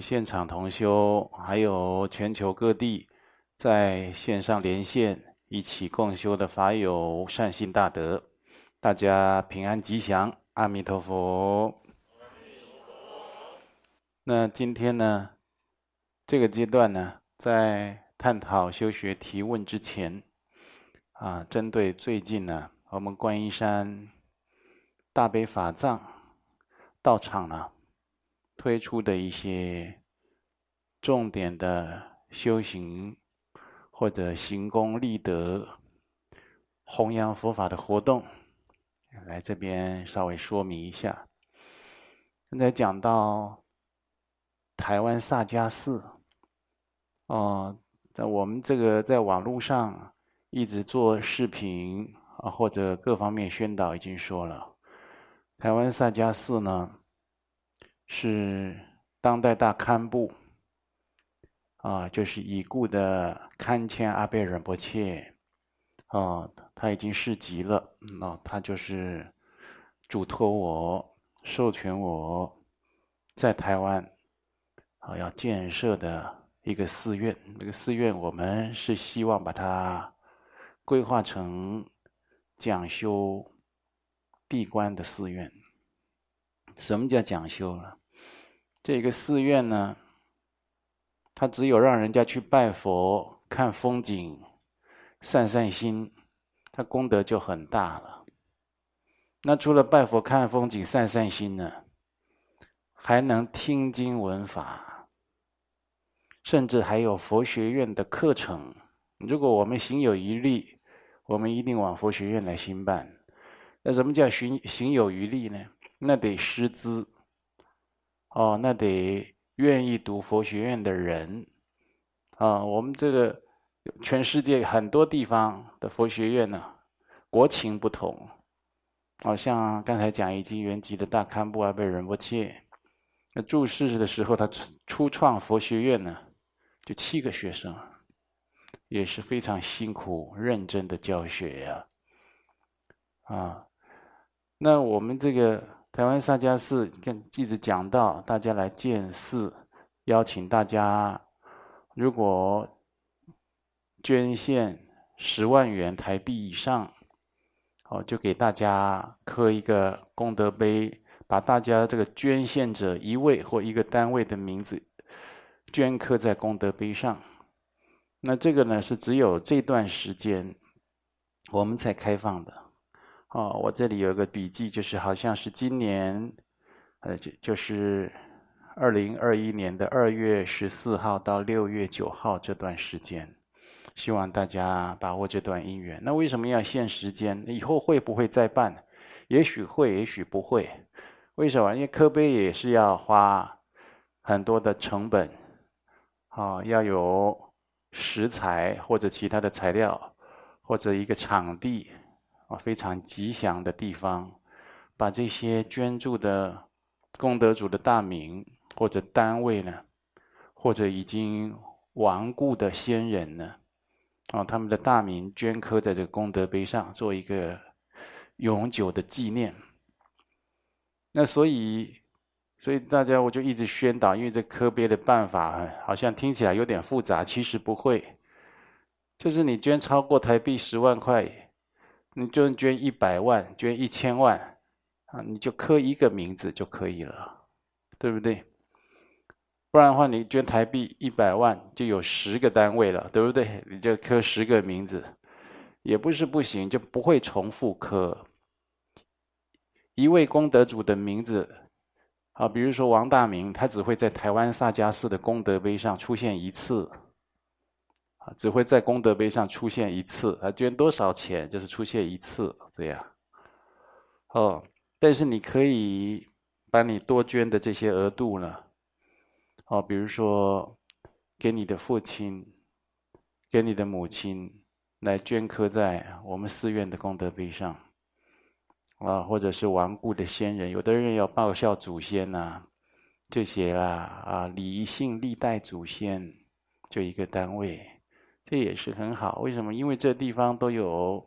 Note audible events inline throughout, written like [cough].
现场同修，还有全球各地在线上连线一起共修的法友善心大德，大家平安吉祥，阿弥陀佛。那今天呢，这个阶段呢，在探讨修学提问之前，啊，针对最近呢，我们观音山大悲法藏道场呢，推出的一些重点的修行或者行功立德、弘扬佛法的活动，来这边稍微说明一下。刚才讲到台湾萨迦寺，哦，在我们这个在网络上一直做视频啊，或者各方面宣导，已经说了，台湾萨迦寺呢。是当代大堪布啊，就是已故的堪谦阿贝仁波切啊，他已经示寂了。那他就是嘱托我、授权我在台湾啊要建设的一个寺院。这个寺院我们是希望把它规划成讲修闭关的寺院。什么叫讲修了？这个寺院呢，它只有让人家去拜佛、看风景、散散心，它功德就很大了。那除了拜佛、看风景、散散心呢，还能听经闻法，甚至还有佛学院的课程。如果我们行有余力，我们一定往佛学院来兴办。那什么叫行行有余力呢？那得师资。哦，那得愿意读佛学院的人啊！我们这个全世界很多地方的佛学院呢，国情不同。好像刚才讲已经圆寂的大堪布阿倍仁波切，那注释的时候，他初创佛学院呢，就七个学生，也是非常辛苦认真的教学呀。啊，那我们这个。台湾萨迦寺跟记者讲到，大家来建寺，邀请大家，如果捐献十万元台币以上，哦，就给大家刻一个功德碑，把大家这个捐献者一位或一个单位的名字镌刻在功德碑上。那这个呢，是只有这段时间我们才开放的。哦，我这里有一个笔记，就是好像是今年，呃，就就是二零二一年的二月十四号到六月九号这段时间，希望大家把握这段姻缘。那为什么要限时间？以后会不会再办？也许会，也许不会。为什么？因为刻碑也是要花很多的成本，啊，要有食材或者其他的材料，或者一个场地。啊，非常吉祥的地方，把这些捐助的功德主的大名或者单位呢，或者已经亡故的先人呢，啊，他们的大名镌刻在这个功德碑上，做一个永久的纪念。那所以，所以大家我就一直宣导，因为这刻碑的办法好像听起来有点复杂，其实不会，就是你捐超过台币十万块。你就捐一百万，捐一千万，啊，你就刻一个名字就可以了，对不对？不然的话，你捐台币一百万，就有十个单位了，对不对？你就刻十个名字，也不是不行，就不会重复刻。一位功德主的名字，啊，比如说王大明，他只会在台湾萨迦寺的功德碑上出现一次。啊，只会在功德碑上出现一次，啊，捐多少钱就是出现一次，这样。哦，但是你可以把你多捐的这些额度呢，哦，比如说给你的父亲、给你的母亲来镌刻在我们寺院的功德碑上，啊，或者是亡故的先人，有的人要报效祖先呐，这些啦，啊，礼信历代祖先，就一个单位。这也是很好，为什么？因为这地方都有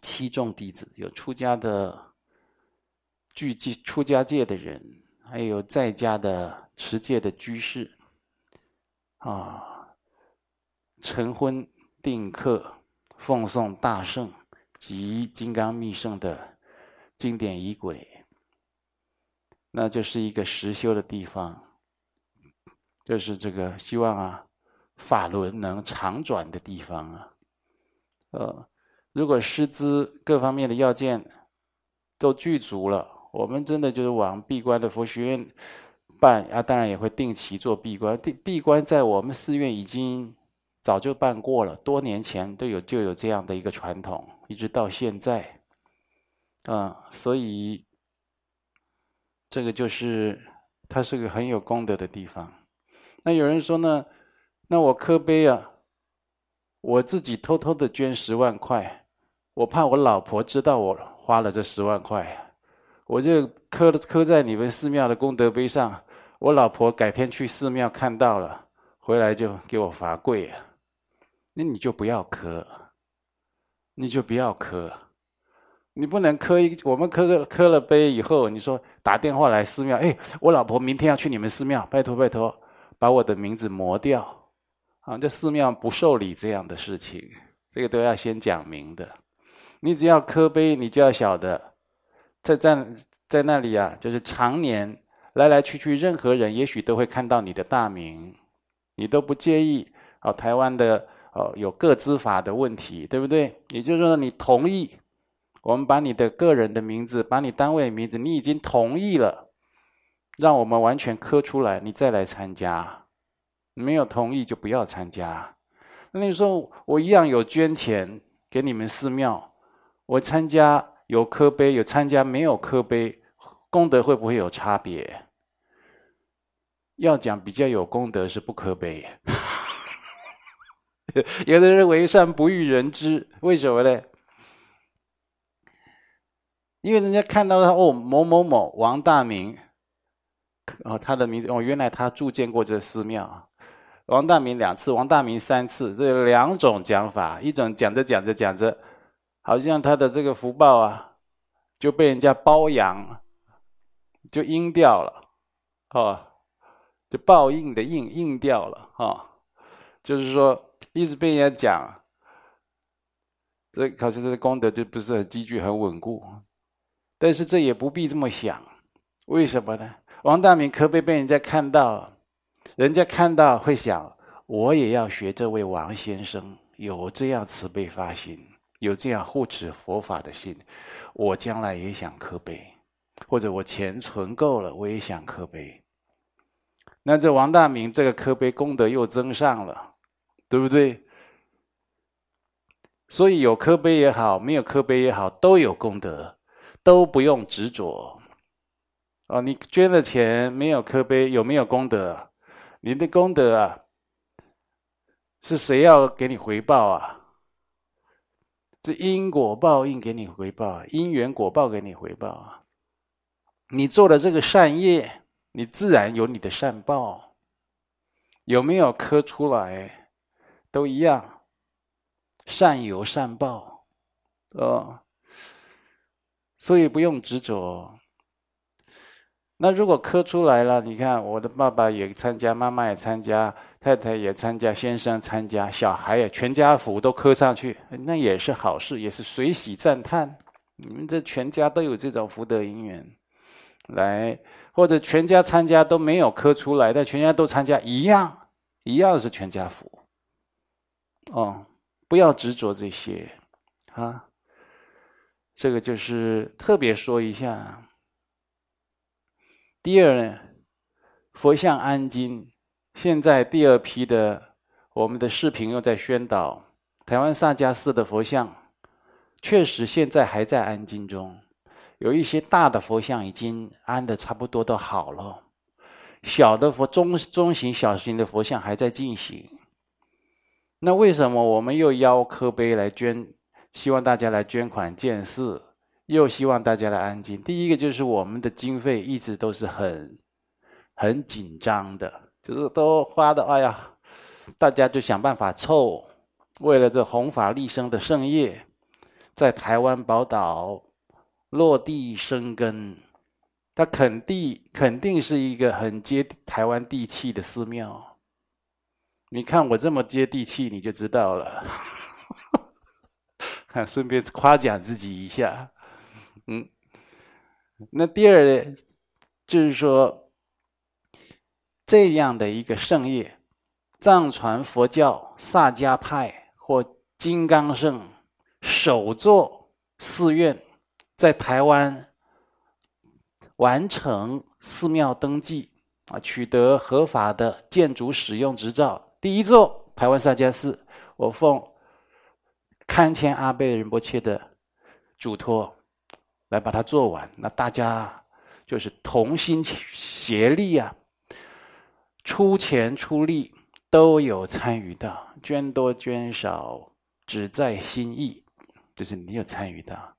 七众弟子，有出家的聚集出家界的人，还有在家的持戒的居士啊，晨昏定课，奉诵大圣及金刚密圣的经典仪轨，那就是一个实修的地方，就是这个希望啊，法轮能常转的地方啊。呃，如果师资各方面的要件都具足了，我们真的就是往闭关的佛学院办啊，当然也会定期做闭关。闭闭关在我们寺院已经早就办过了，多年前都有就有这样的一个传统，一直到现在，啊，所以这个就是它是个很有功德的地方。那有人说呢，那我磕碑啊。我自己偷偷的捐十万块，我怕我老婆知道我花了这十万块，我就刻刻在你们寺庙的功德碑上。我老婆改天去寺庙看到了，回来就给我罚跪啊。那你就不要磕，你就不要磕，你不能磕一。我们磕个磕了碑以后，你说打电话来寺庙，哎，我老婆明天要去你们寺庙，拜托拜托，把我的名字磨掉。啊，这寺庙不受理这样的事情，这个都要先讲明的。你只要磕碑，你就要晓得，在在在那里啊，就是常年来来去去，任何人也许都会看到你的大名，你都不介意。哦，台湾的哦有各资法的问题，对不对？也就是说，你同意我们把你的个人的名字，把你单位名字，你已经同意了，让我们完全磕出来，你再来参加。没有同意就不要参加。那你说我一样有捐钱给你们寺庙，我参加有刻碑，有参加没有刻碑，功德会不会有差别？要讲比较有功德是不刻碑。[laughs] 有的人为善不欲人知，为什么呢？因为人家看到他哦，某某某王大明，哦，他的名字哦，原来他住建过这寺庙。王大明两次，王大明三次，这有两种讲法。一种讲着讲着讲着，好像他的这个福报啊，就被人家包养，就阴掉了，哦，就报应的应应掉了，哦，就是说一直被人家讲，这好像这个功德就不是很积聚、很稳固。但是这也不必这么想，为什么呢？王大明可别被人家看到。人家看到会想，我也要学这位王先生，有这样慈悲发心，有这样护持佛法的心，我将来也想刻碑，或者我钱存够了，我也想刻碑。那这王大明这个刻碑功德又增上了，对不对？所以有刻碑也好，没有刻碑也好，都有功德，都不用执着。哦，你捐了钱没有刻碑，有没有功德？你的功德啊，是谁要给你回报啊？这因果报应给你回报，因缘果报给你回报啊！你做了这个善业，你自然有你的善报。有没有磕出来，都一样，善有善报，哦，所以不用执着。那如果磕出来了，你看我的爸爸也参加，妈妈也参加，太太也参加，先生参加，小孩也全家福都磕上去，那也是好事，也是随喜赞叹。你们这全家都有这种福德因缘，来或者全家参加都没有磕出来，但全家都参加一样，一样是全家福。哦，不要执着这些，啊，这个就是特别说一下。第二呢，佛像安经，现在第二批的我们的视频又在宣导，台湾萨迦寺的佛像，确实现在还在安经中，有一些大的佛像已经安的差不多都好了，小的佛中中型、小型的佛像还在进行。那为什么我们又邀刻碑来捐，希望大家来捐款建寺？又希望大家来安静。第一个就是我们的经费一直都是很很紧张的，就是都花的，哎呀，大家就想办法凑，为了这弘法利生的圣业，在台湾宝岛落地生根，它肯定肯定是一个很接台湾地气的寺庙。你看我这么接地气，你就知道了。看，[laughs] 顺便夸奖自己一下。嗯，那第二呢，就是说这样的一个圣业，藏传佛教萨迦派或金刚圣首座寺院，在台湾完成寺庙登记啊，取得合法的建筑使用执照。第一座台湾萨迦寺，我奉堪谦阿倍仁波切的嘱托来把它做完。那大家就是同心协力啊，出钱出力都有参与到，捐多捐少只在心意，就是你有参与到。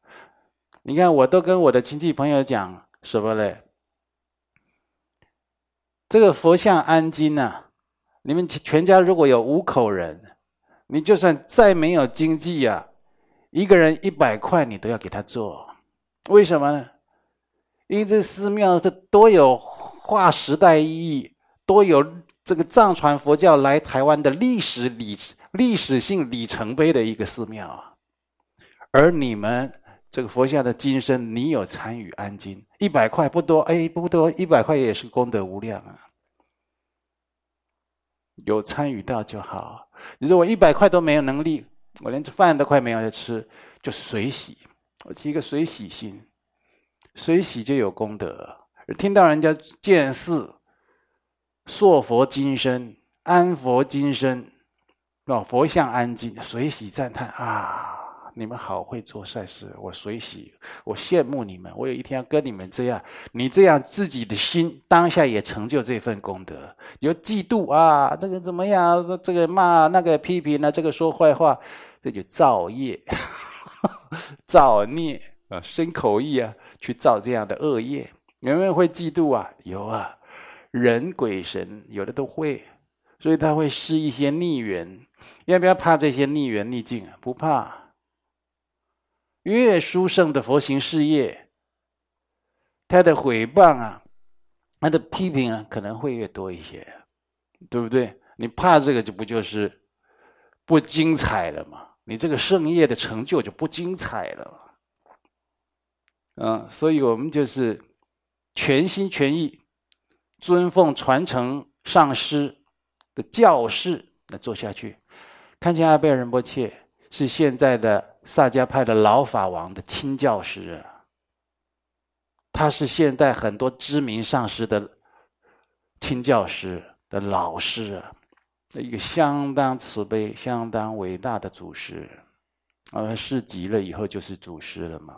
你看，我都跟我的亲戚朋友讲什么嘞？这个佛像安金呐、你们全家如果有五口人，你就算再没有经济呀、啊，一个人一百块你都要给他做，为什么呢？因为这寺庙是多有划时代意义，多有这个藏传佛教来台湾的历史里历史性里程碑的一个寺庙啊。而你们这个佛像的金身，你有参与安金，一百块不多，哎，不多，一百块也是功德无量啊。有参与到就好。你说我一百块都没有能力，我连饭都快没有得吃，就随喜，我提一个随喜心，随喜就有功德。听到人家建寺、塑佛金身、安佛金身，哦，佛像安静，随喜赞叹啊。你们好会做善事，我随喜，我羡慕你们。我有一天要跟你们这样，你这样自己的心当下也成就这份功德。有嫉妒啊，这个怎么样？这个骂，那个批评呢？这个说坏话，这就造业，[laughs] 造孽啊，生口意啊，去造这样的恶业。有没有会嫉妒啊？有啊，人鬼神有的都会，所以他会施一些逆缘。要不要怕这些逆缘逆境啊？不怕。越殊胜的佛行事业，他的诽谤啊，他的批评啊，可能会越多一些，对不对？你怕这个，就不就是不精彩了吗？你这个圣业的成就就不精彩了。嗯，所以我们就是全心全意尊奉传承上师的教示来做下去。看见阿贝尔仁波切是现在的。萨迦派的老法王的亲教师，他是现代很多知名上师的亲教师的老师，一个相当慈悲、相当伟大的祖师，啊，示级了以后就是祖师了嘛。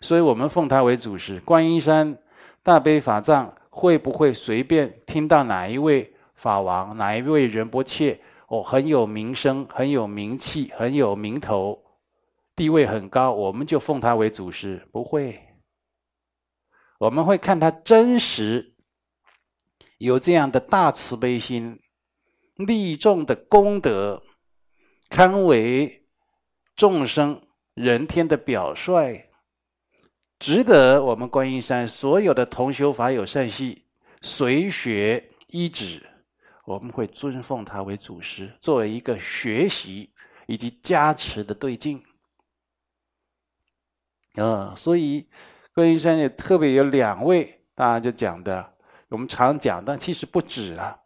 所以我们奉他为祖师。观音山大悲法藏会不会随便听到哪一位法王、哪一位仁波切哦，很有名声、很有名气、很有名头？地位很高，我们就奉他为祖师。不会，我们会看他真实有这样的大慈悲心、利众的功德，堪为众生人天的表率，值得我们观音山所有的同修法友善信随学依止。我们会尊奉他为祖师，作为一个学习以及加持的对境。啊、所以观音山也特别有两位，大家就讲的，我们常讲，但其实不止啊。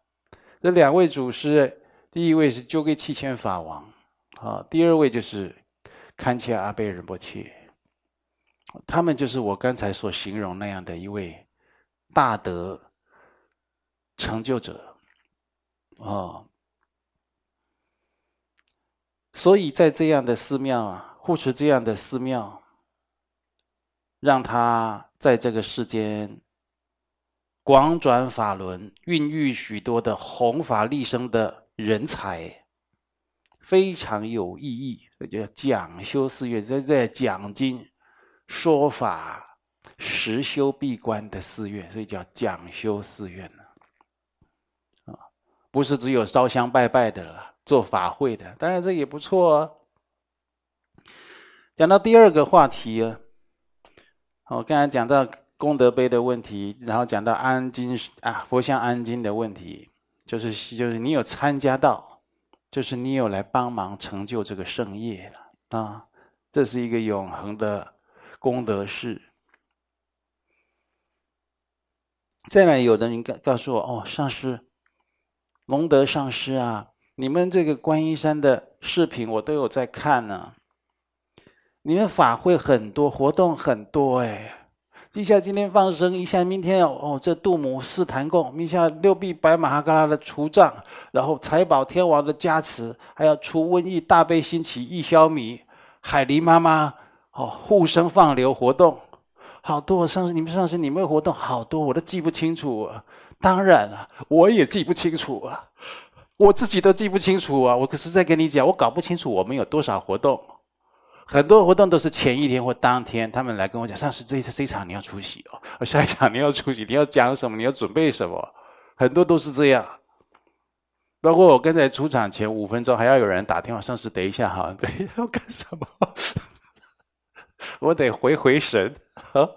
这两位祖师，第一位是鸠给七千法王，啊，第二位就是堪谦阿贝仁波切，他们就是我刚才所形容那样的一位大德成就者，啊，所以在这样的寺庙啊，护持这样的寺庙。让他在这个世间广转法轮，孕育许多的弘法利生的人才，非常有意义。这叫讲修寺院，在在讲经说法、实修闭关的寺院，所以叫讲修寺院啊，不是只有烧香拜拜的了，做法会的，当然这也不错哦。讲到第二个话题啊。我刚才讲到功德碑的问题，然后讲到安经啊，佛像安经的问题，就是就是你有参加到，就是你有来帮忙成就这个圣业了啊，这是一个永恒的功德事。再来，有的人告告诉我，哦，上师，龙德上师啊，你们这个观音山的视频我都有在看呢。你们法会很多，活动很多，哎，一下今天放生，一下明天哦，这杜母试坛供，一下六臂白马哈嘎拉的除障，然后财宝天王的加持，还要除瘟疫，大悲兴起，易消弭，海狸妈妈哦，护生放流活动。好多上次你们上次你们的活动好多，我都记不清楚啊。当然了，我也记不清楚啊，我自己都记不清楚啊。我可是在跟你讲，我搞不清楚我们有多少活动，很多活动都是前一天或当天，他们来跟我讲，上次这一这一场你要出席哦，下一场你要出席，你要讲什么，你要准备什么，[laughs] 很多都是这样。包括我刚才出场前五分钟，还要有人打电话，上次等一下哈，[laughs] 等一下要干什么？[laughs] 我得回回神，啊，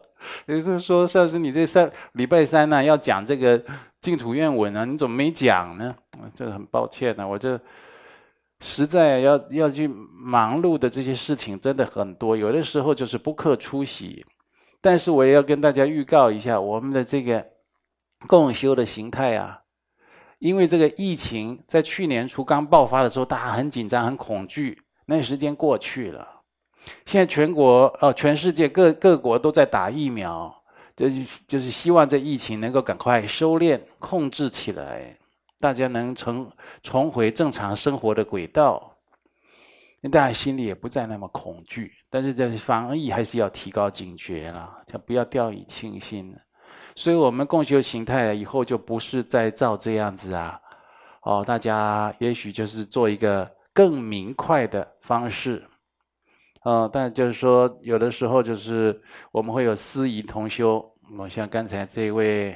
也就是说，上次你这三礼拜三呢，要讲这个净土愿文啊，你怎么没讲呢？这个很抱歉呢，啊，我这实在要要去忙碌的这些事情真的很多，有的时候就是不克出席。但是我也要跟大家预告一下，我们的这个共修的形态啊，因为这个疫情在去年初刚爆发的时候，大家很紧张、很恐惧，那时间过去了。现在全国哦，全世界各各国都在打疫苗，就是就是希望这疫情能够赶快收敛、控制起来，大家能重重回正常生活的轨道，大家心里也不再那么恐惧。但是这防疫还是要提高警觉了，就不要掉以轻心。所以，我们共修形态以后就不是再照这样子啊，哦，大家也许就是做一个更明快的方式。哦，但就是说，有的时候就是我们会有司仪同修，我像刚才这位，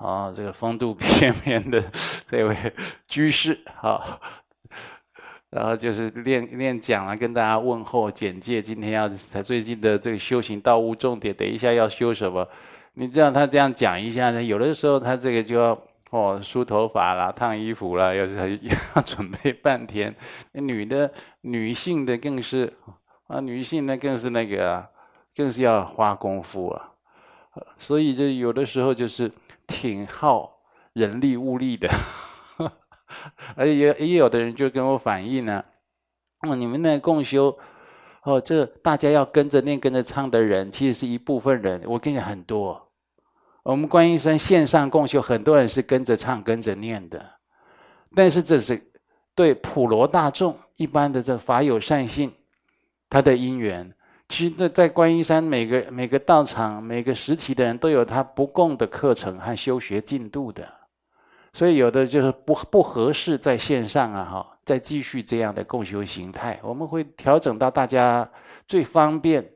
啊、哦，这个风度翩翩的这位居士，好、然后就是练练讲啊，跟大家问候简介，今天要才最近的这个修行道务重点，等一下要修什么？你让他这样讲一下呢？有的时候他这个就要哦梳头发啦、烫衣服啦，要要 [laughs] 准备半天。女的、女性的更是。啊，女性呢更是那个啊，更是要花功夫啊，所以就有的时候就是挺耗人力物力的，[laughs] 而且也也有的人就跟我反映呢，哦，你们那共修，哦，这大家要跟着念跟着唱的人，其实是一部分人。我跟你讲很多，我们观音山线上共修，很多人是跟着唱跟着念的，但是这是对普罗大众一般的这法有善信。他的因缘，其实，在观音山每个每个道场、每个时期的人都有他不共的课程和修学进度的，所以有的就是不不合适在线上啊，哈，再继续这样的共修形态，我们会调整到大家最方便、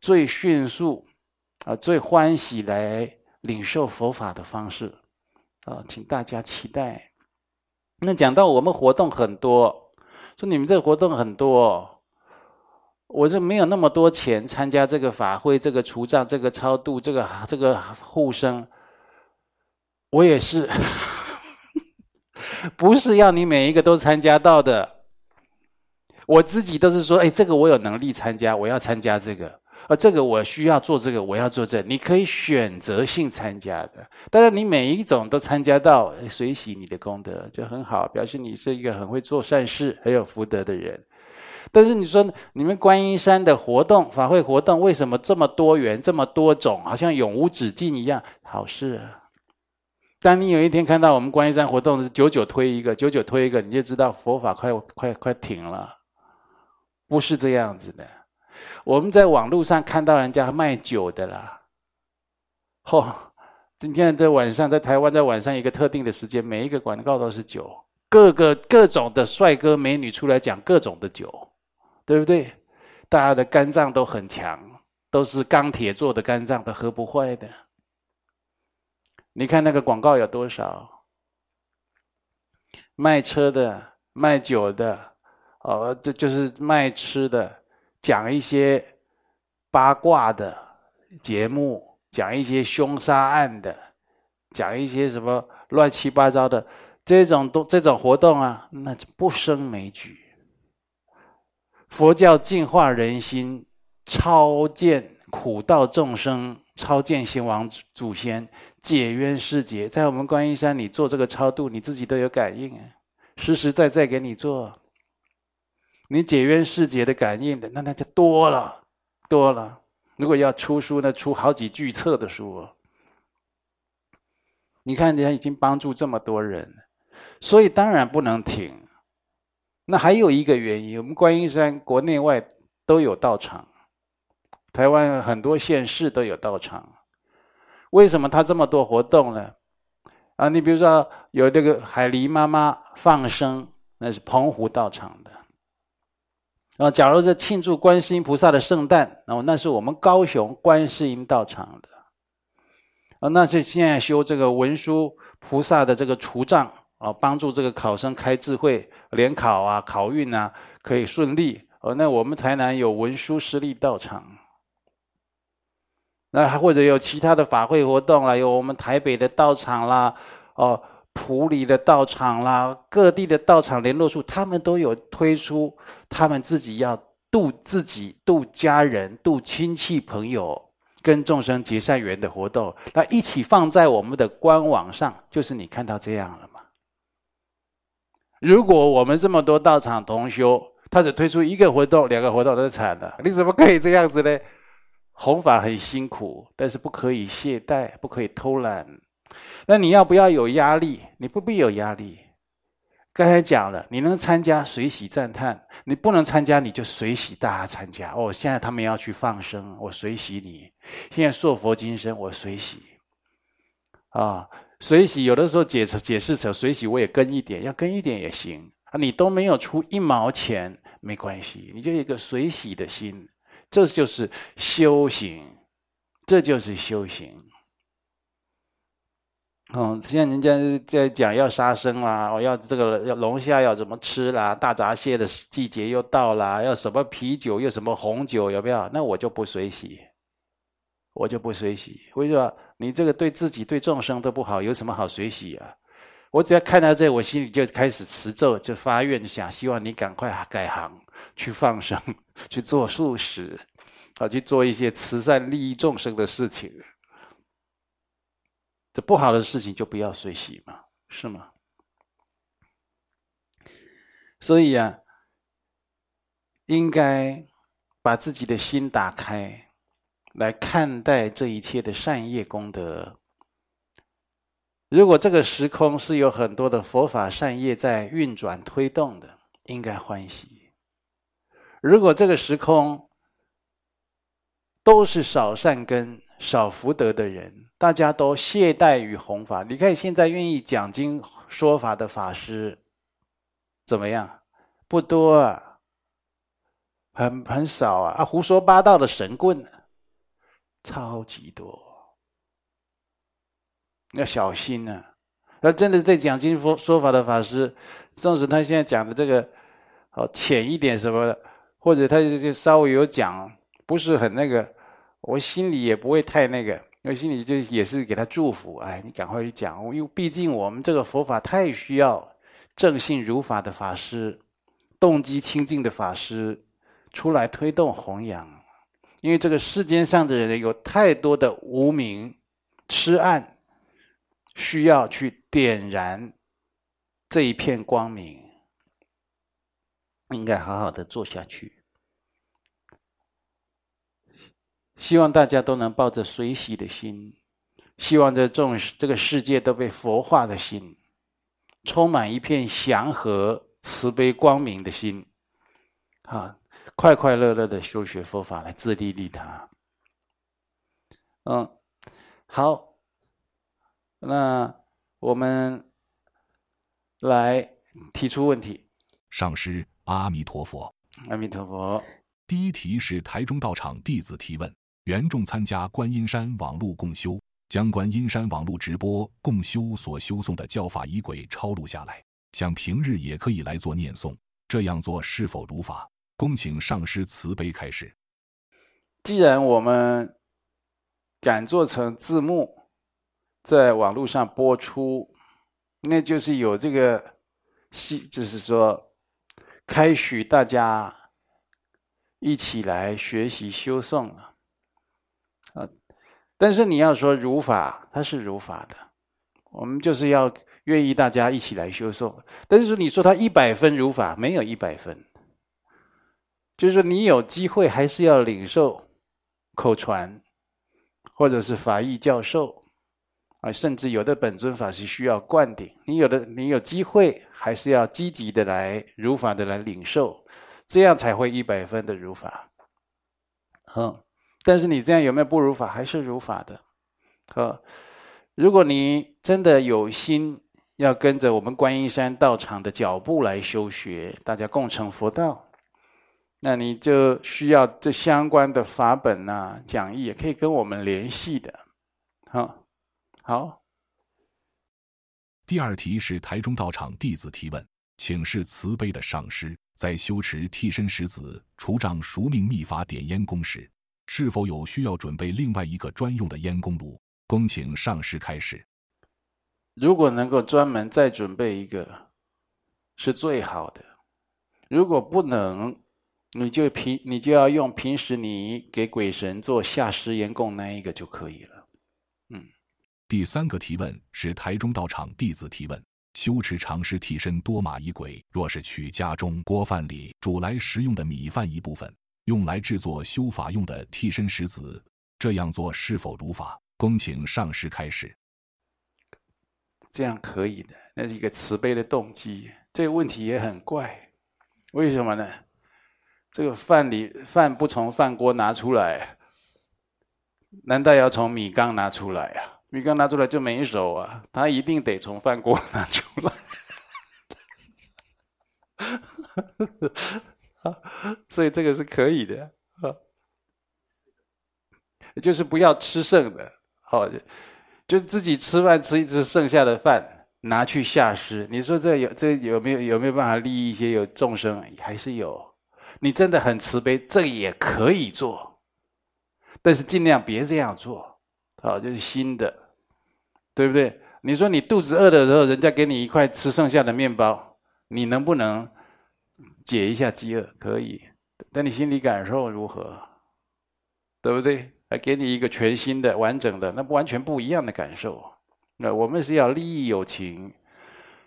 最迅速啊、最欢喜来领受佛法的方式啊，请大家期待。那讲到我们活动很多，说你们这个活动很多。我这没有那么多钱参加这个法会，这个除障，这个超度，这个这个护生，我也是，[laughs] 不是要你每一个都参加到的。我自己都是说，哎，这个我有能力参加，我要参加这个，而这个我需要做这个，我要做这个。你可以选择性参加的，当然你每一种都参加到，随喜你的功德就很好，表示你是一个很会做善事、很有福德的人。但是你说你们观音山的活动、法会活动为什么这么多元、这么多种，好像永无止境一样？好事啊！当你有一天看到我们观音山活动是久久推一个、久久推一个，你就知道佛法快快快停了。不是这样子的。我们在网络上看到人家卖酒的啦。嚯！今天在晚上，在台湾在晚上一个特定的时间，每一个广告都是酒，各个各种的帅哥美女出来讲各种的酒。对不对？大家的肝脏都很强，都是钢铁做的肝脏，都喝不坏的。你看那个广告有多少？卖车的、卖酒的，哦，这就是卖吃的，讲一些八卦的节目，讲一些凶杀案的，讲一些什么乱七八糟的这种都这种活动啊，那不胜枚举。佛教净化人心，超荐苦道众生，超荐先王祖先，解冤释结，在我们观音山，你做这个超度，你自己都有感应，实实在在给你做。你解冤释结的感应的，那那就多了，多了。如果要出书，那出好几巨册的书。你看，人家已经帮助这么多人，所以当然不能停。那还有一个原因，我们观音山国内外都有道场，台湾很多县市都有道场。为什么他这么多活动呢？啊，你比如说有这个海狸妈妈放生，那是澎湖道场的。啊，假如是庆祝观世音菩萨的圣诞，然后那是我们高雄观世音道场的。啊，那是现在修这个文殊菩萨的这个除障。啊，帮助这个考生开智慧，联考啊、考运啊可以顺利。哦，那我们台南有文殊师利道场，那还或者有其他的法会活动啦，有我们台北的道场啦，哦，埔里的道场啦，各地的道场联络处，他们都有推出他们自己要度自己、度家人、度亲戚朋友，跟众生结善缘的活动，那一起放在我们的官网上，就是你看到这样了。如果我们这么多道场同修，他只推出一个活动、两个活动，都惨了。你怎么可以这样子呢？弘法很辛苦，但是不可以懈怠，不可以偷懒。那你要不要有压力？你不必有压力。刚才讲了，你能参加随喜赞叹，你不能参加你就随喜大家参加。哦，现在他们要去放生，我随喜你；现在塑佛金身，我随喜。啊。水洗有的时候解释解释成水洗，我也跟一点，要跟一点也行啊。你都没有出一毛钱，没关系，你就一个水洗的心，这就是修行，这就是修行。嗯，现在人家在讲要杀生啦，我要这个要龙虾要怎么吃啦，大闸蟹的季节又到啦，要什么啤酒又什么红酒，有没有？那我就不水洗，我就不水洗，为什么？你这个对自己、对众生都不好，有什么好随喜啊？我只要看到这，我心里就开始持咒，就发愿想，希望你赶快改行，去放生，[laughs] 去做素食，啊，去做一些慈善利益众生的事情。这不好的事情就不要随喜嘛，是吗？所以啊，应该把自己的心打开。来看待这一切的善业功德。如果这个时空是有很多的佛法善业在运转推动的，应该欢喜；如果这个时空都是少善根、少福德的人，大家都懈怠于弘法。你看现在愿意讲经说法的法师怎么样？不多啊，很很少啊！啊，胡说八道的神棍。超级多，要小心呢、啊。那真的在讲经说说法的法师，纵使他现在讲的这个好浅一点什么的，或者他就稍微有讲不是很那个，我心里也不会太那个，因为心里就也是给他祝福。哎，你赶快去讲，因为毕竟我们这个佛法太需要正信如法的法师，动机清净的法师出来推动弘扬。因为这个世间上的人有太多的无明痴暗，需要去点燃这一片光明，应该好好的做下去。希望大家都能抱着随喜的心，希望这众这个世界都被佛化的心，充满一片祥和、慈悲、光明的心，啊。快快乐乐的修学佛法来自利利他。嗯，好，那我们来提出问题。上师阿弥陀佛。阿弥陀佛。第一题是台中道场弟子提问：原众参加观音山网络共修，将观音山网络直播共修所修诵的教法仪轨抄录下来，想平日也可以来做念诵，这样做是否如法？恭请上师慈悲开示。既然我们敢做成字幕，在网络上播出，那就是有这个，就是说，开许大家一起来学习修诵了，啊，但是你要说如法，它是如法的，我们就是要愿意大家一起来修诵，但是你说它一百分如法，没有一百分。就是说，你有机会还是要领受口传，或者是法义教授啊，甚至有的本尊法师需要灌顶。你有的，你有机会还是要积极的来如法的来领受，这样才会一百分的如法。嗯，但是你这样有没有不如法？还是如法的。好，如果你真的有心要跟着我们观音山道场的脚步来修学，大家共成佛道。那你就需要这相关的法本呐、啊、讲义，也可以跟我们联系的。好，好。第二题是台中道场弟子提问，请示慈悲的上师，在修持替身石子除障赎命秘法点烟功时，是否有需要准备另外一个专用的烟功炉？恭请上师开示。如果能够专门再准备一个，是最好的。如果不能，你就平，你就要用平时你给鬼神做下食言供那一个就可以了。嗯，第三个提问是台中道场弟子提问：修持常师替身多玛夷鬼，若是取家中锅饭里煮来食用的米饭一部分，用来制作修法用的替身石子，这样做是否如法？恭请上师开示。这样可以的，那是一个慈悲的动机。这个问题也很怪，为什么呢？这个饭里饭不从饭锅拿出来，难道要从米缸拿出来啊？米缸拿出来就没熟啊，他一定得从饭锅拿出来。[laughs] 所以这个是可以的啊，就是不要吃剩的，好，就自己吃饭吃一吃剩下的饭拿去下施。你说这有这有没有有没有办法利益一些有众生？还是有。你真的很慈悲，这也可以做，但是尽量别这样做，好，就是新的，对不对？你说你肚子饿的时候，人家给你一块吃剩下的面包，你能不能解一下饥饿？可以，但你心里感受如何？对不对？还给你一个全新的、完整的，那不完全不一样的感受。那我们是要利益有情，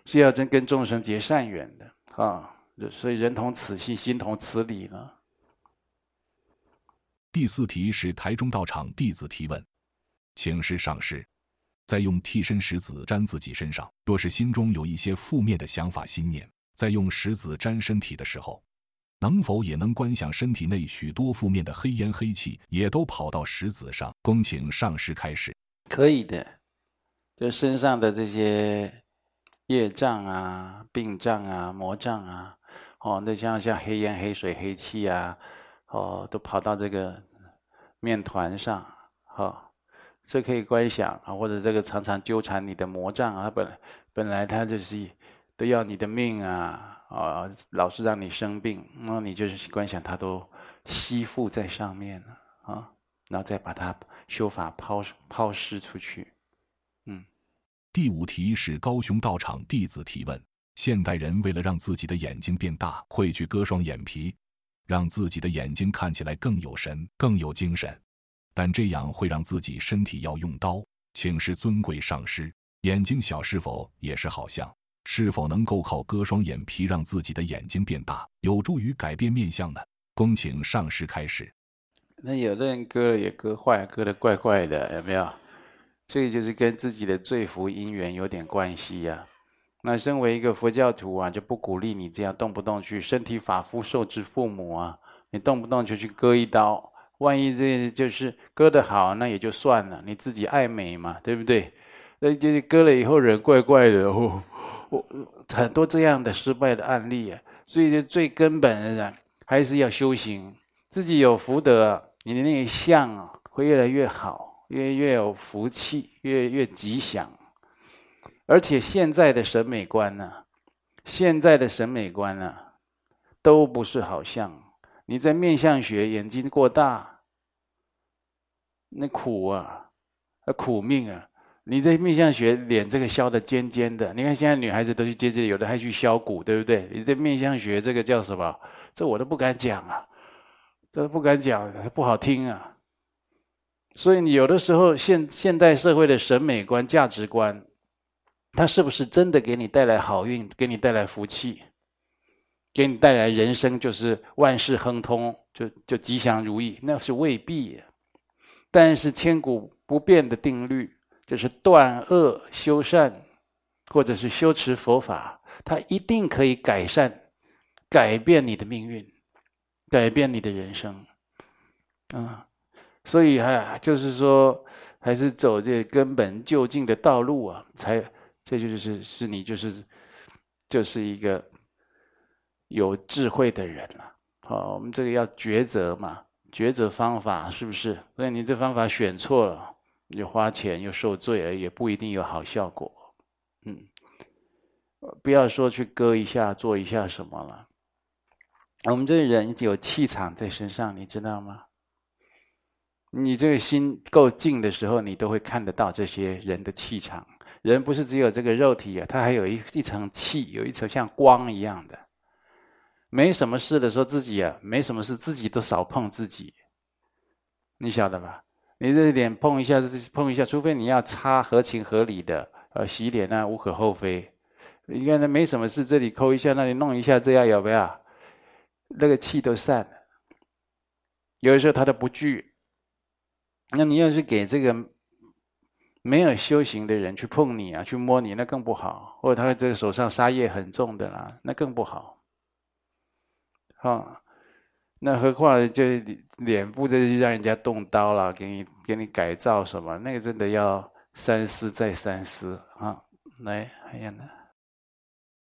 是要真跟众生结善缘的啊。所以人同此心，心同此理呢。第四题是台中道场弟子提问，请示上师，在用替身石子粘自己身上，若是心中有一些负面的想法心念，在用石子粘身体的时候，能否也能观想身体内许多负面的黑烟黑气也都跑到石子上？恭请上师开示。可以的，就身上的这些业障啊、病障啊、魔障啊。哦，那像像黑烟、黑水、黑气啊，哦，都跑到这个面团上，哦，这可以观想啊，或者这个常常纠缠你的魔障啊，本本来他就是都要你的命啊，啊、老是让你生病，那你就是观想他都吸附在上面了啊、然后再把它修法抛抛施出去，嗯。第五题是高雄道场弟子提问。现代人为了让自己的眼睛变大，会去割双眼皮，让自己的眼睛看起来更有神、更有精神。但这样会让自己身体要用刀。请示尊贵上师，眼睛小是否也是好相？是否能够靠割双眼皮让自己的眼睛变大，有助于改变面相呢？恭请上师开始。那有的人割了也割坏，割得怪怪的，有没有？这个就是跟自己的罪福因缘有点关系呀、那身为一个佛教徒啊，就不鼓励你这样动不动去身体发肤受之父母啊，你动不动就去割一刀，万一这就是割得好，那也就算了，你自己爱美嘛，对不对？那就是割了以后人怪怪的，哦，我很多这样的失败的案例啊，所以就最根本的还是要修行，自己有福德，你的那个相啊会越来越好，越越有福气，越越吉祥。而且现在的审美观呢、现在的审美观呢、都不是好像。你在面相学，眼睛过大，那苦啊！那苦命啊！你这面相学脸这个削的尖尖的，你看现在女孩子都去接这，有的还去削骨，对不对？你这面相学这个叫什么？这我都不敢讲啊，这不敢讲，不好听啊。所以你有的时候现现代社会的审美观、价值观，它是不是真的给你带来好运，给你带来福气，给你带来人生就是万事亨通，就就吉祥如意？那是未必。但是千古不变的定律，就是断恶修善，或者是修持佛法，它一定可以改善、改变你的命运，改变你的人生，啊，所以还就是说，还是走这根本就近的道路啊，才这就是是你就是就是一个有智慧的人了。好，我们这个要抉择嘛。抉择方法是不是？所以你这方法选错了，你就花钱又受罪，也不一定有好效果。嗯，不要说去割一下、做一下什么了。我们这个人有气场在身上，你知道吗？你这个心够静的时候，你都会看得到这些人的气场。人不是只有这个肉体啊，他还有一一层气，有一层像光一样的。没什么事的时候，自己啊，没什么事，自己都少碰自己，你晓得吧？你这脸碰一下，碰一下，除非你要擦，合情合理的，呃，洗脸那无可厚非。你看那没什么事，这里抠一下，那里弄一下，这样有没有？那个气都散了。有的时候他都不聚。那你要是给这个没有修行的人去碰你啊，去摸你，那更不好。或者他这个手上杀业很重的啦，那更不好。啊，那何况就脸部这就让人家动刀了，给你给你改造什么？那个真的要三思再三思啊！来，还有呢。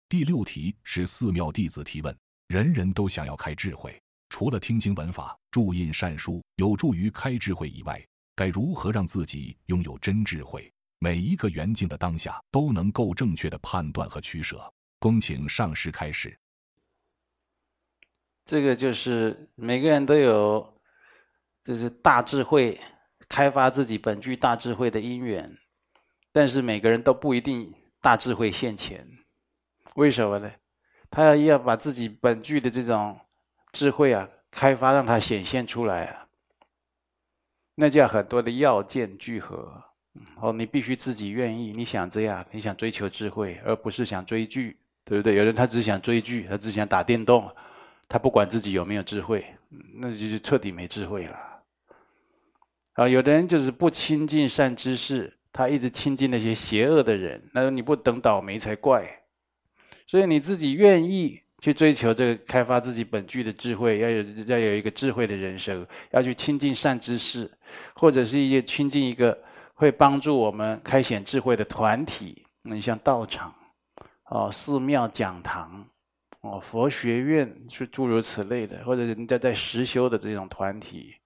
第六题是寺庙弟子提问：人人都想要开智慧，除了听经闻法、注印善书有助于开智慧以外，该如何让自己拥有真智慧？每一个缘境的当下都能够正确的判断和取舍。恭请上师开示。这个就是每个人都有，就是大智慧，开发自己本具大智慧的因缘，但是每个人都不一定大智慧现前，为什么呢？他要要把自己本具的这种智慧啊，开发让它显现出来啊，那叫很多的要件聚合。哦，你必须自己愿意，你想这样，你想追求智慧，而不是想追剧，对不对？有人他只想追剧，他只想打电动。他不管自己有没有智慧，那就是彻底没智慧了。啊，有的人就是不亲近善知识，他一直亲近那些邪恶的人，那你不等倒霉才怪。所以你自己愿意去追求这个开发自己本具的智慧，要有要有一个智慧的人生，要去亲近善知识，或者是一些亲近一个会帮助我们开显智慧的团体，你像道场、哦寺庙、讲堂。哦，佛学院是诸如此类的，或者人家在实修的这种团体。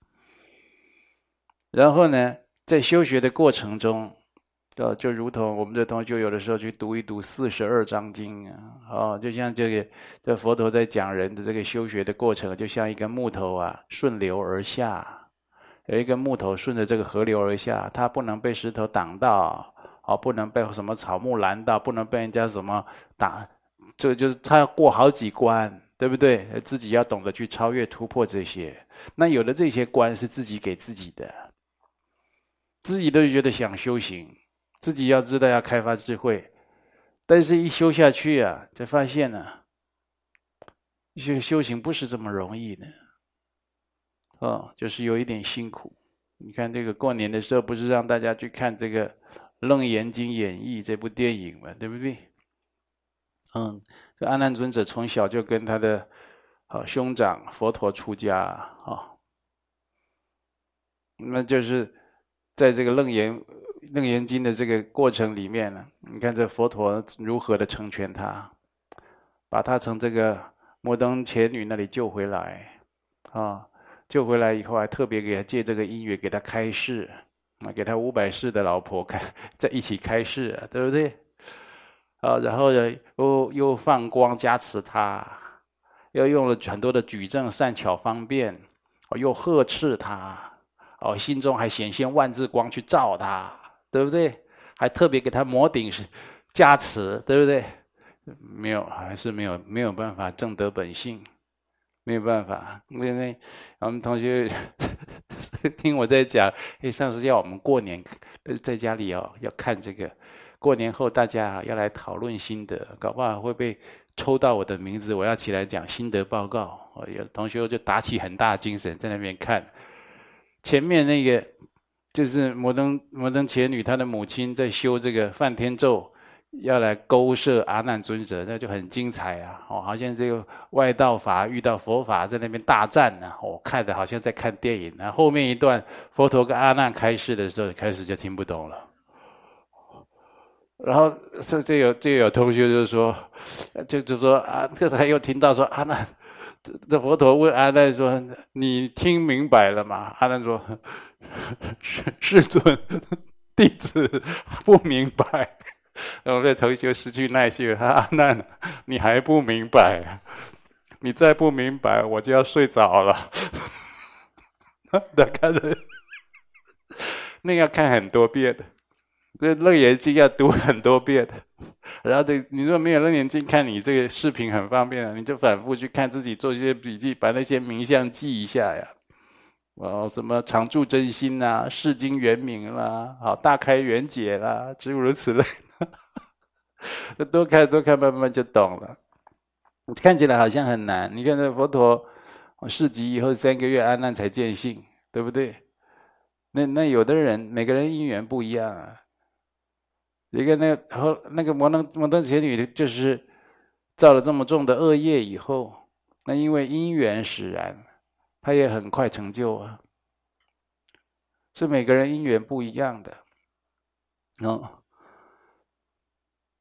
然后呢，在修学的过程中，就，就如同我们这同学，有的时候去读一读四十二章经啊，哦，就像这个这佛陀在讲人的这个修学的过程，就像一根木头啊，顺流而下，有一个木头顺着这个河流而下，它不能被石头挡到，哦，不能被什么草木拦到，不能被人家什么打。这就是他要过好几关，对不对？自己要懂得去超越、突破这些。那有的这些关是自己给自己的，自己都觉得想修行，自己要知道要开发智慧，但是一修下去啊，才发现呢、啊，修修行不是这么容易的，哦，就是有一点辛苦。你看这个过年的时候，不是让大家去看这个《楞严经演义》这部电影嘛，对不对？嗯，这阿难尊者从小就跟他的啊兄长佛陀出家啊，那就是在这个楞严楞严经的这个过程里面呢，你看这佛陀如何的成全他，把他从这个摩登伽女那里救回来啊，救回来以后还特别给他借这个音乐给他开示，啊，给他五百世的老婆开在一起开示，对不对？啊，然后呢，又又放光加持他，又用了很多的举证善巧方便，又呵斥他，哦，心中还显现万字光去照他，对不对？还特别给他摩顶加持，对不对？没有，还是没有没有办法证得本性，没有办法。因为我们同学 [laughs] 听我在讲，哎，上次要我们过年在家里哦要看这个，过年后大家要来讨论心得，搞不好会被抽到我的名字，我要起来讲心得报告。有同学就打起很大精神在那边看，前面那个就是摩登摩登伽女她的母亲在修这个梵天咒。要来勾摄阿难尊者，那就很精彩啊！哦，好像这个外道法遇到佛法，在那边大战呢。我、哦、看的好像在看电影。然后后面一段，佛陀跟阿难开示的时候，开始就听不懂了。然后这这有这有同学就说，就就说啊，这才又听到说阿难，这佛陀问阿难说：“你听明白了吗？”阿难说：“世世尊，弟子不明白。”然后那同学失去耐心了，阿难，你还不明白？你再不明白，我就要睡着了。[laughs] 他看的，那要看很多遍的，这《楞严经》要读很多遍的。[laughs] 然后这你说没有《楞严经》，看你这个视频很方便啊，你就反复去看，自己做一些笔记，把那些名相记一下呀。哦，什么常住真心呐，释经圆明啦，好大开圆解啦，诸如此类。[laughs] 多看多看，慢慢就懂了。看起来好像很难。你看这佛陀，示寂以后三个月，安难才见性，对不对？那那有的人，每个人因缘不一样啊。一个那个后那个摩登摩登伽女的，就是造了这么重的恶业以后，那因为因缘使然，他也很快成就啊。是每个人因缘不一样的，哦。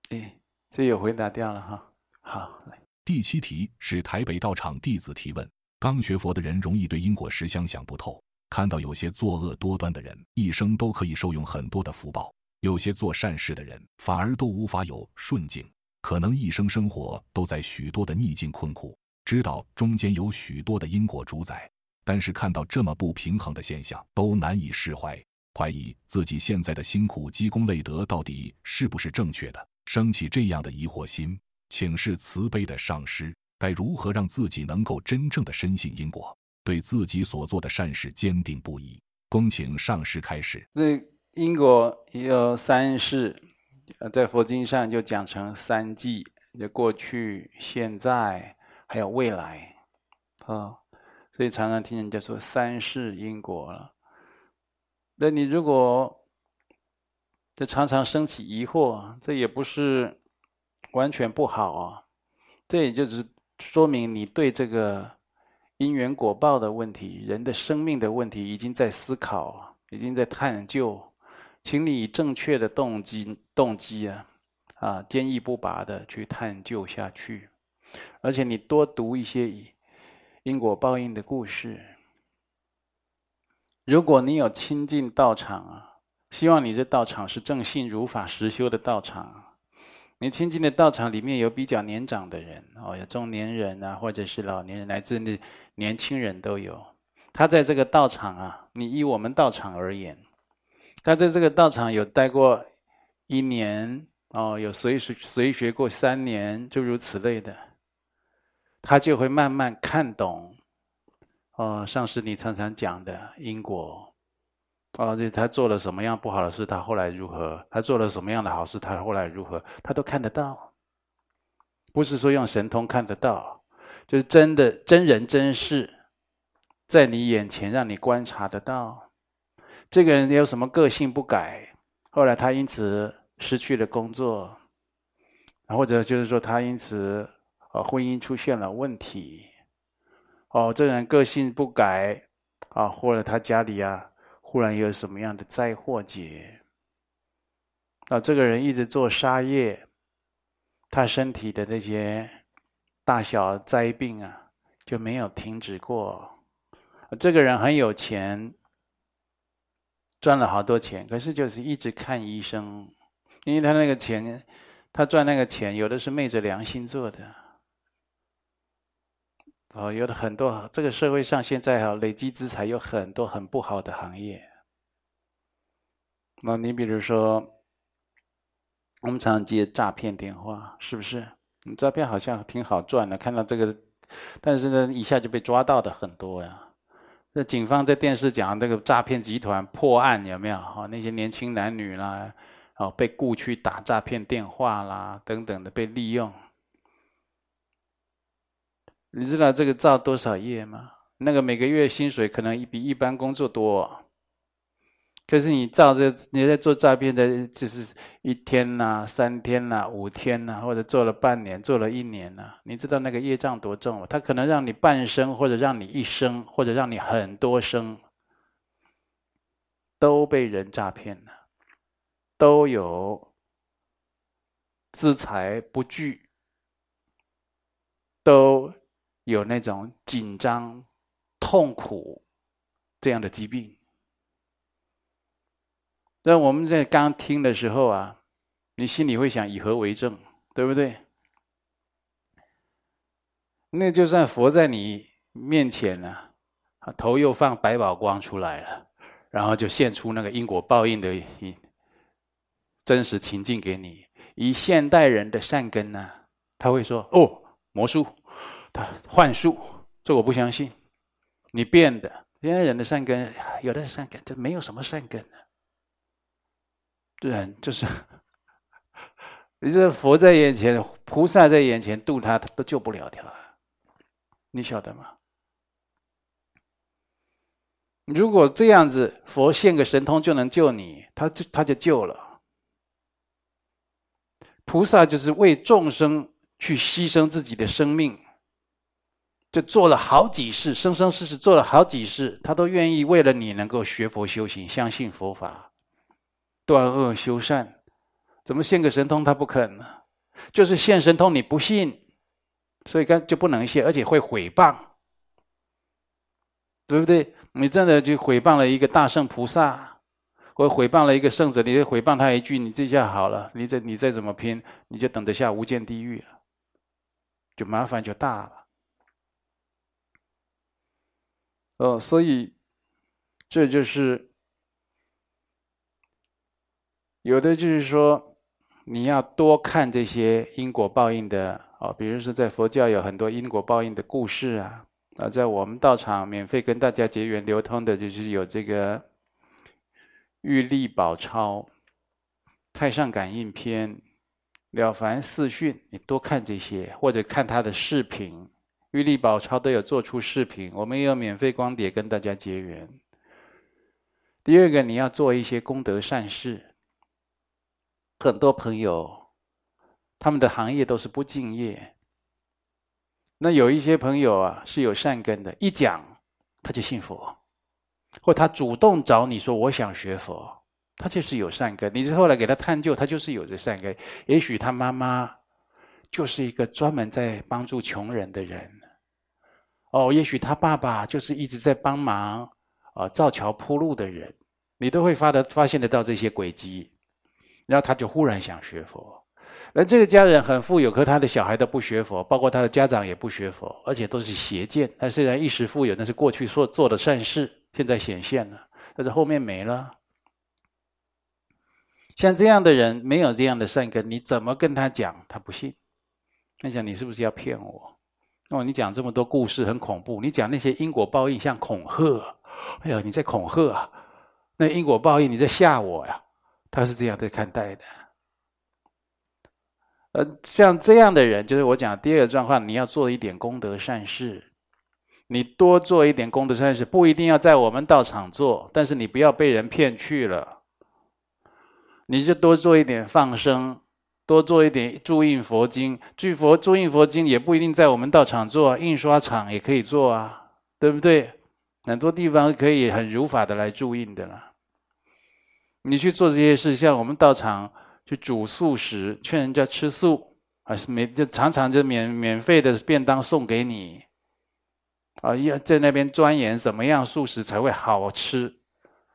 哎，这有回答掉了哈。好，第七题是台北道场弟子提问：刚学佛的人容易对因果实相想不透，看到有些作恶多端的人一生都可以受用很多的福报，有些做善事的人反而都无法有顺境，可能一生生活都在许多的逆境困苦，知道中间有许多的因果主宰，但是看到这么不平衡的现象，都难以释怀，怀疑自己现在的辛苦积功累德到底是不是正确的。生起这样的疑惑心，请示慈悲的上师，该如何让自己能够真正的深信因果，对自己所做的善事坚定不移？恭请上师开始。那因果有三世，在佛经上就讲成三际，就过去、现在还有未来，啊，所以常常听人家说三世因果了。那你如果这常常生起疑惑，这也不是完全不好啊。这也就是说明你对这个因缘果报的问题、人的生命的问题，已经在思考，已经在探究。请你以正确的动机、动机啊，啊，坚毅不拔的去探究下去。而且你多读一些因果报应的故事。如果你有亲近道场啊。希望你这道场是正信如法实修的道场。你亲近的道场里面有比较年长的人哦，有中年人啊，或者是老年人，乃至那年轻人都有。他在这个道场啊，你以我们道场而言，他在这个道场有待过一年哦，有随随随学过三年，诸如此类的，他就会慢慢看懂哦。上师你常常讲的因果。哦，对，他做了什么样不好的事，他后来如何？他做了什么样的好事，他后来如何？他都看得到，不是说用神通看得到，就是真的真人真事，在你眼前让你观察得到。这个人有什么个性不改，后来他因此失去了工作，或者就是说他因此啊婚姻出现了问题。哦，这个人个性不改啊，或者他家里啊。忽然有什么样的灾祸劫？啊，这个人一直做杀业，他身体的那些大小灾病啊，就没有停止过。这个人很有钱，赚了好多钱，可是就是一直看医生，因为他那个钱，他赚那个钱，有的是昧着良心做的。哦，有的很多，这个社会上现在哈累积资产有很多很不好的行业，那你比如说，我们常接诈骗电话，是不是？你诈骗好像挺好赚的，看到这个，但是呢，一下就被抓到的很多呀。那警方在电视讲这个诈骗集团破案有没有？哈，那些年轻男女啦，哦，被雇去打诈骗电话啦，等等的被利用。你知道这个造多少业吗？那个每个月薪水可能比一般工作多。可是你照这，你在做诈骗的，就是一天呐、三天呐、五天呐、或者做了半年、做了一年呐、你知道那个业障多重吗？他可能让你半生，或者让你一生，或者让你很多生，都被人诈骗了，都有资财不惧，都有那种紧张、痛苦这样的疾病。那我们在刚听的时候啊，你心里会想以何为证，对不对？那就算佛在你面前呢，啊，头又放百宝光出来了，然后就现出那个因果报应的真实情境给你。以现代人的善根呢，他会说：“哦，魔术，他幻术，这我不相信，你变的。”现在人的善根，有的善根就没有什么善根的。对，就是，你这佛在眼前，菩萨在眼前度他，他都救不了他，你晓得吗？如果这样子，佛现个神通就能救你，他就他就救了。菩萨就是为众生去牺牲自己的生命，就做了好几世，生生世世做了好几世，他都愿意为了你能够学佛修行，相信佛法。断恶修善，怎么现个神通他不肯呢？就是现神通你不信，所以干就不能现，而且会毁谤，对不对？你真的就毁谤了一个大圣菩萨，或毁谤了一个圣者，你再毁谤他一句，你这下好了，你再你再怎么拼，你就等得下无间地狱，就麻烦就大了。哦，所以这就是。有的就是说，你要多看这些因果报应的哦，比如说在佛教有很多因果报应的故事啊。啊，在我们道场免费跟大家结缘流通的，就是有这个《玉历宝钞》《太上感应篇》《了凡四训》，你多看这些，或者看他的视频，《玉历宝钞》都有做出视频，我们也有免费光碟跟大家结缘。第二个，你要做一些功德善事。很多朋友，他们的行业都是不敬业。那有一些朋友啊，是有善根的，一讲他就信佛，或他主动找你说我想学佛，他就是有善根。你之后来给他探究，他就是有这善根。也许他妈妈就是一个专门在帮助穷人的人，哦，也许他爸爸就是一直在帮忙啊造桥铺路的人，你都会发的发现得到这些轨迹。然后他就忽然想学佛，而这个家人很富有，可他的小孩都不学佛，包括他的家长也不学佛，而且都是邪见。他虽然一时富有，那是过去所做的善事，现在显现了，但是后面没了。像这样的人，没有这样的善根，你怎么跟他讲，他不信。他想你是不是要骗我？哦，你讲这么多故事很恐怖，你讲那些因果报应像恐吓，哎呀，你在恐吓啊？那因果报应你在吓我呀？他是这样在看待的，呃，像这样的人，就是我讲第二个状况，你要做一点功德善事，你多做一点功德善事，不一定要在我们道场做，但是你不要被人骗去了，你就多做一点放生，多做一点注印佛经，注佛注印佛经也不一定在我们道场做，印刷厂也可以做啊，对不对？很多地方可以很如法的来注印的了。你去做这些事，像我们道场去煮素食，劝人家吃素，还是免就常常就免免费的便当送给你，啊，要在那边钻研怎么样素食才会好吃，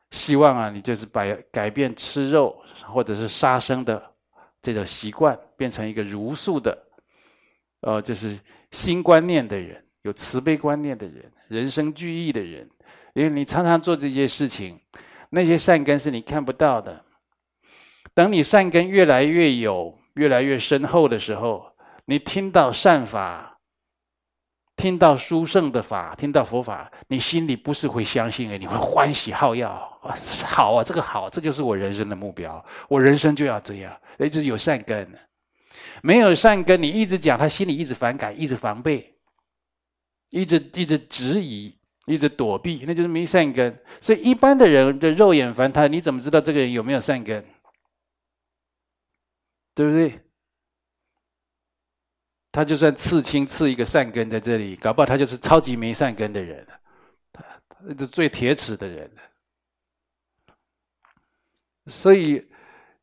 希望啊你就是把改变吃肉或者是杀生的这个习惯，变成一个茹素的，呃，就是新观念的人，有慈悲观念的人，人生具义的人，因为你常常做这些事情。那些善根是你看不到的，等你善根越来越有、越来越深厚的时候，你听到善法，听到殊胜的法，听到佛法，你心里不是会相信哎，你会欢喜好要啊，好啊，这个好，这就是我人生的目标，我人生就要这样。一直有善根，没有善根，你一直讲，他心里一直反感，一直防备，一直一直质疑。一直躲避，那就是没善根。所以一般的人的肉眼凡胎，你怎么知道这个人有没有善根？对不对？他就算刺青刺一个善根在这里，搞不好他就是超级没善根的人，他他是最铁齿的人。所以，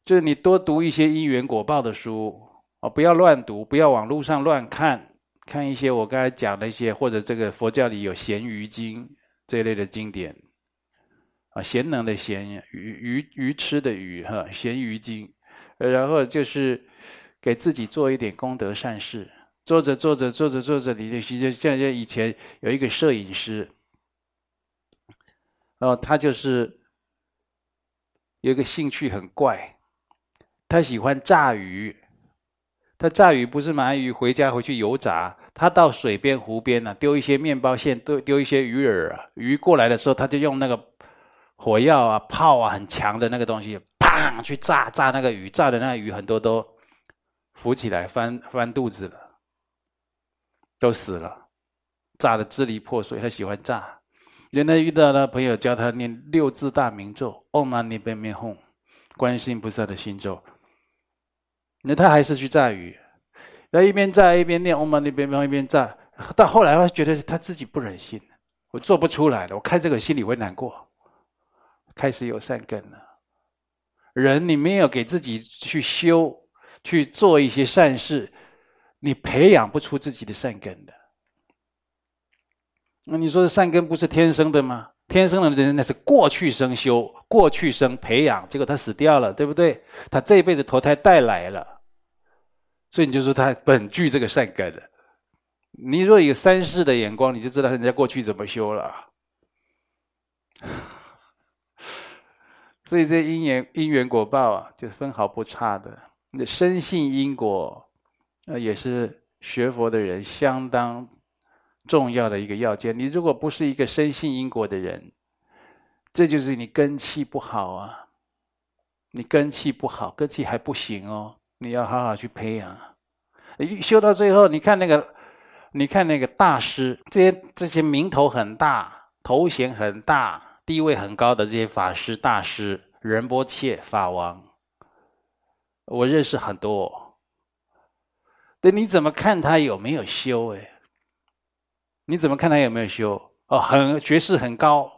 就是你多读一些因缘果报的书啊，不要乱读，不要网络上乱看。看一些我刚才讲的一些，或者这个佛教里有咸鱼经这一类的经典，啊，贤能的贤，鱼鱼鱼吃的鱼哈，咸鱼经，然后就是给自己做一点功德善事，做着做着做着做着，你就就像像以前有一个摄影师，哦，他就是有一个兴趣很怪，他喜欢炸鱼。他炸鱼不是买鱼回家回去油炸，他到水边湖边呢，丢一些面包馅，丢丢一些鱼饵啊，鱼过来的时候，他就用那个火药啊、炮啊很强的那个东西，砰去炸炸那个鱼，炸的那鱼很多都浮起来翻翻肚子了，都死了，炸的支离破碎。他喜欢炸，原来遇到的朋友教他念六字大明咒，Om m a n i p a m e Hum，观世音菩萨的心咒。那他还是去炸鱼，那一边炸一边念嗡嘛呢叭咪，一边炸。到后来，他觉得他自己不忍心，我做不出来了。我看这个心里会难过，开始有善根了。人你没有给自己去修，去做一些善事，你培养不出自己的善根的。那你说善根不是天生的吗？天生的人那是过去生修，过去生培养，结果他死掉了，对不对？他这一辈子投胎带来了。所以你就说他本具这个善根的，你若有三世的眼光，你就知道人家过去怎么修了。[laughs] 所以这因缘因缘果报啊，就分毫不差的。那深信因果，呃，也是学佛的人相当重要的一个要件。你如果不是一个深信因果的人，这就是你根气不好啊。你根气不好，根气还不行哦。你要好好去培养，修到最后，你看那个，你看那个大师，这些这些名头很大、头衔很大、地位很高的这些法师大师，仁波切法王，我认识很多。对，你怎么看他有没有修？哎，你怎么看他有没有修？哦，很学识很高，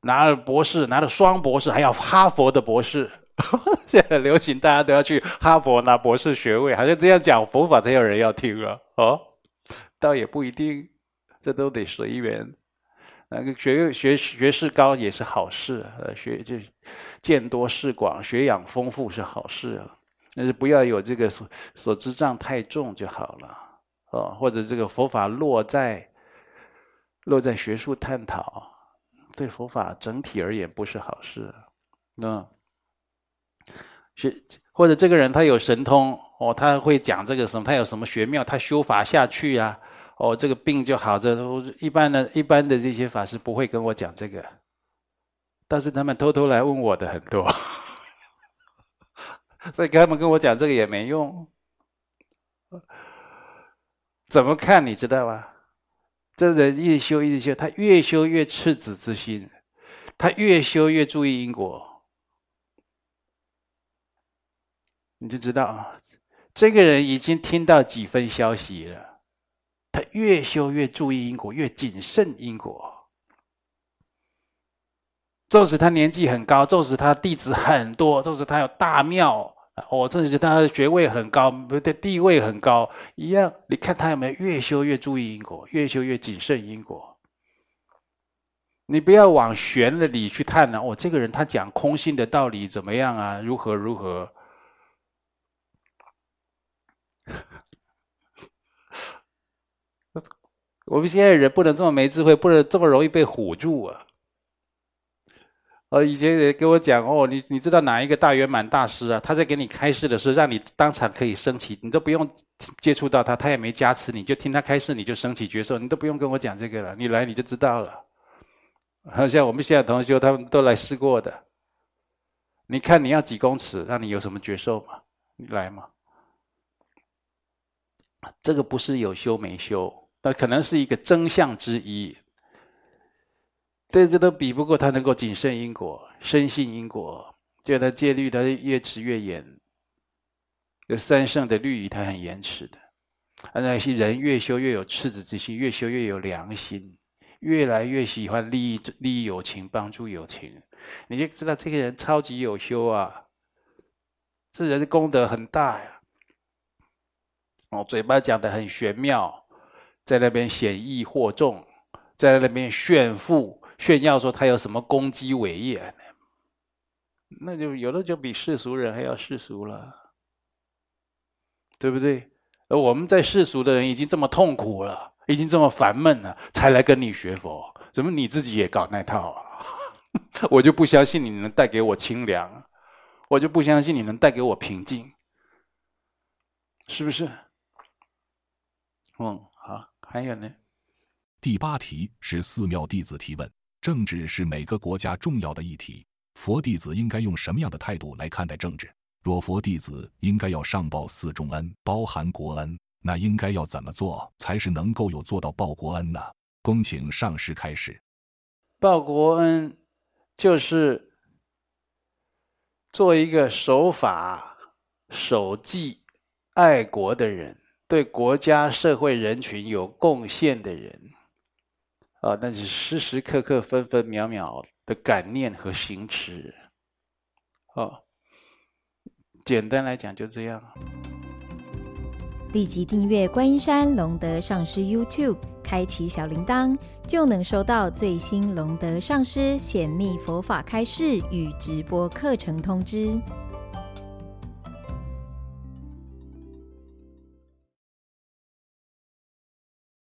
拿了博士，拿了双博士，还要哈佛的博士。[laughs] 现在流行，大家都要去哈佛拿博士学位，好像这样讲佛法才有人要听了哦。倒也不一定，这都得随缘。那个学学学识高也是好事，呃，学就见多识广，学养丰富是好事啊。但是不要有这个所所知障太重就好了哦，或者这个佛法落在落在学术探讨，对佛法整体而言不是好事，嗯。学或者这个人他有神通哦，他会讲这个什么？他有什么玄妙？他修法下去啊，哦，这个病就好。这一般的、一般的这些法师不会跟我讲这个，但是他们偷偷来问我的很多，[laughs] 所以他们跟我讲这个也没用。怎么看你知道吗？这人一修一修，他越修越赤子之心，他越修越注意因果。你就知道啊，这个人已经听到几分消息了。他越修越注意因果，越谨慎因果。纵使他年纪很高，纵使他弟子很多，纵使他有大庙，哦，纵使他的学位很高，不对，地位很高，一样。你看他有没有越修越注意因果，越修越谨慎因果？你不要往玄的理去探呢。哦，这个人他讲空性的道理怎么样啊？如何如何？[laughs] 我们现在人不能这么没智慧，不能这么容易被唬住啊！呃，以前也跟我讲哦，你你知道哪一个大圆满大师啊？他在给你开示的时候，让你当场可以升起，你都不用接触到他，他也没加持你，就听他开示，你就升起觉受，你都不用跟我讲这个了，你来你就知道了。好像我们现在同学他们都来试过的，你看你要几公尺，让你有什么觉受吗？你来嘛？这个不是有修没修，那可能是一个真相之一。这这都比不过他能够谨慎因果、深信因果，就他戒律他越持越严。有三圣的律仪，他很严持的。而那些人越修越有赤子之心，越修越有良心，越来越喜欢利益利益友情，帮助友情。你就知道这个人超级有修啊，这人的功德很大呀。哦，嘴巴讲的很玄妙，在那边显义惑众，在那边炫富。炫耀说他有什么功绩伟业？那就有的就比世俗人还要世俗了，对不对？而我们在世俗的人已经这么痛苦了，已经这么烦闷了，才来跟你学佛，怎么你自己也搞那套啊？[laughs] 我就不相信你能带给我清凉，我就不相信你能带给我平静，是不是？嗯，好，还有呢？第八题是寺庙弟子提问。政治是每个国家重要的议题，佛弟子应该用什么样的态度来看待政治？若佛弟子应该要上报四重恩，包含国恩，那应该要怎么做才是能够有做到报国恩呢？恭请上师开始。报国恩就是做一个守法、守纪、爱国的人，对国家、社会、人群有贡献的人。啊，那是时时刻刻、分分秒秒的感念和行持。哦，简单来讲就这样。立即订阅观音山龙德上师 YouTube，开启小铃铛，就能收到最新龙德上师显密佛法开示与直播课程通知。